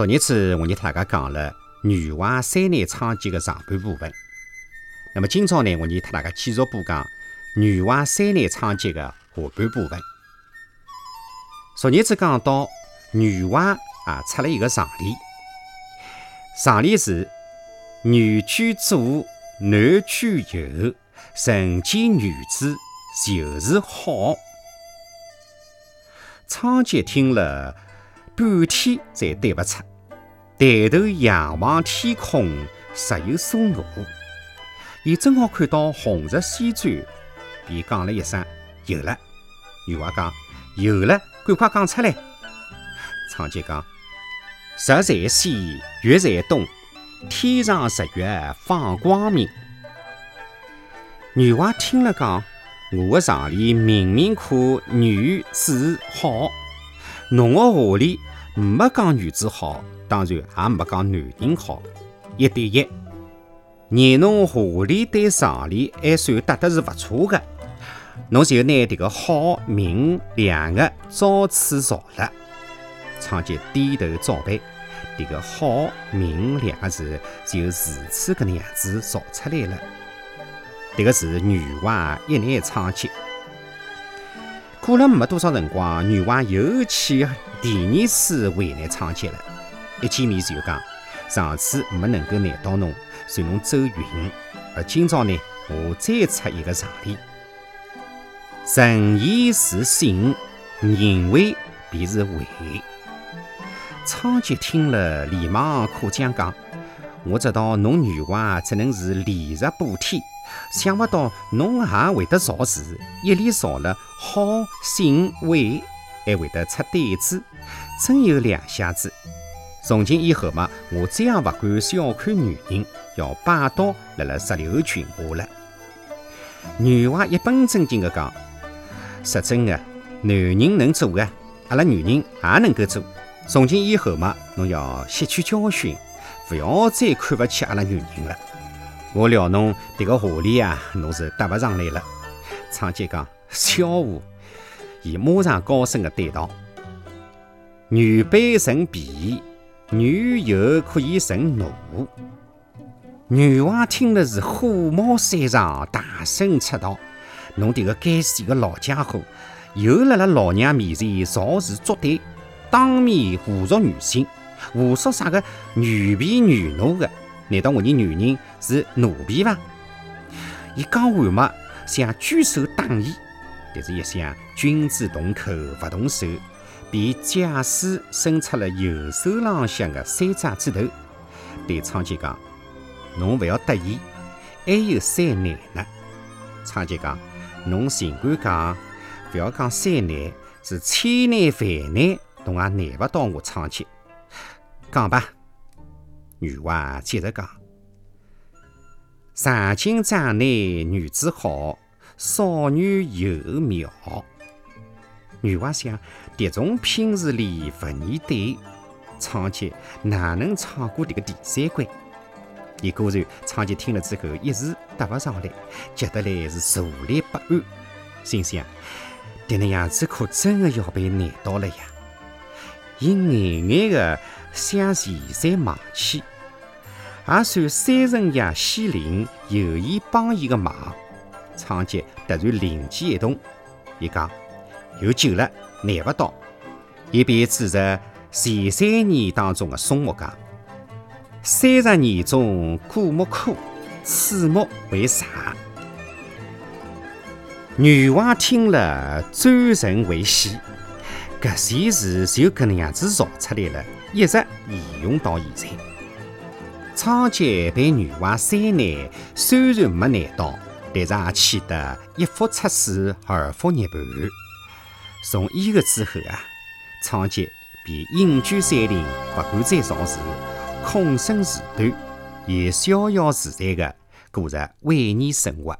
昨日子我给大家讲了女娲三难昌劫的上半部分，那么今朝呢，我给大家继续播讲女娲三难昌劫的下半部分。昨日子讲到女娲啊出了一个上联，上联是女居左，男居右，人间女子就是好。昌吉听了。半天才对不出，抬头仰望天空，实有所悟。伊正好看到红日西转，便讲了一声：“有了。”女娃讲：“有了，赶快讲出来。”昌吉讲：“日在西，月在东，天上日月放光明。”女娃听了讲：“我的常理明明可女子好，侬的下里。”没讲女子好，当然也没讲男人好，一对一。念侬下联对上联还算得是不错的，侬就拿这个好明两个照此造了。昌吉低头照办，这个好明两个字就如此个样子造出来了。这个是女娲一难昌吉。过了没多少辰光，女娲又去第二次为难昌吉了。一见面就讲：上次没能够难到侬，随侬走运。而今朝呢，我再出一个常理：人言是信，人为便是伪。昌吉听了，连忙夸奖讲：我知道侬女娲只能是礼日补天。想不到侬也会得造字，一连造了好、信、伟，还会得出对子，真有两下子。从今以后嘛，我再也不敢小看女人，要霸道辣辣石榴裙下了。女娲一本正经地讲：“说真的，男人能做的，阿拉女人也能够做。从今以后嘛，侬要吸取教训，不要再看不起阿拉女人了。”我料侬迭个话里啊，侬是答不上来了。昌吉讲笑话，伊马上高声的对道：“女卑人鄙，女有可以成奴。”女娲听了是火冒三丈，大声斥道：“侬迭个该死的老家伙，又辣辣老娘面前造词作对，当面侮辱女性，胡说啥个女婢女奴的？”难道我的女人是奴婢伐？伊讲完嘛，想举手打伊，但是一想君子动口不动手，便假使伸出了右手浪向的三只指头，对昌吉讲：“侬不要得意，还有三难呢。”昌吉讲：“侬尽管讲，不要讲三难，是千难万难，侬也难不倒我昌吉。讲吧。”女娲接着讲：“上京长内女子好，少女又妙。”女娲想：迭种品词里不念对，昌吉哪能闯过迭个第三关？伊果然，昌吉听了之后一时答不上来，急得来是坐立不安，心想：迭能样子可真的要被难倒了呀！伊眼眼的想前山望去。也算三神爷西灵有意帮伊个忙，昌吉突然灵机一动，伊讲有救了，难不倒。伊便指着前三年当中的松木讲：三十年中果木枯，此木为啥？女娲听了转神为喜，搿些事就搿能样子造出来了，一直沿用到现在。昌吉对女娲三难虽然没难到，但是也气得一腹出水，二腹涅盘。从伊个之后啊，仓颉便隐居山林，不敢再造字，空身自端，也逍遥自在地过着晚年生活。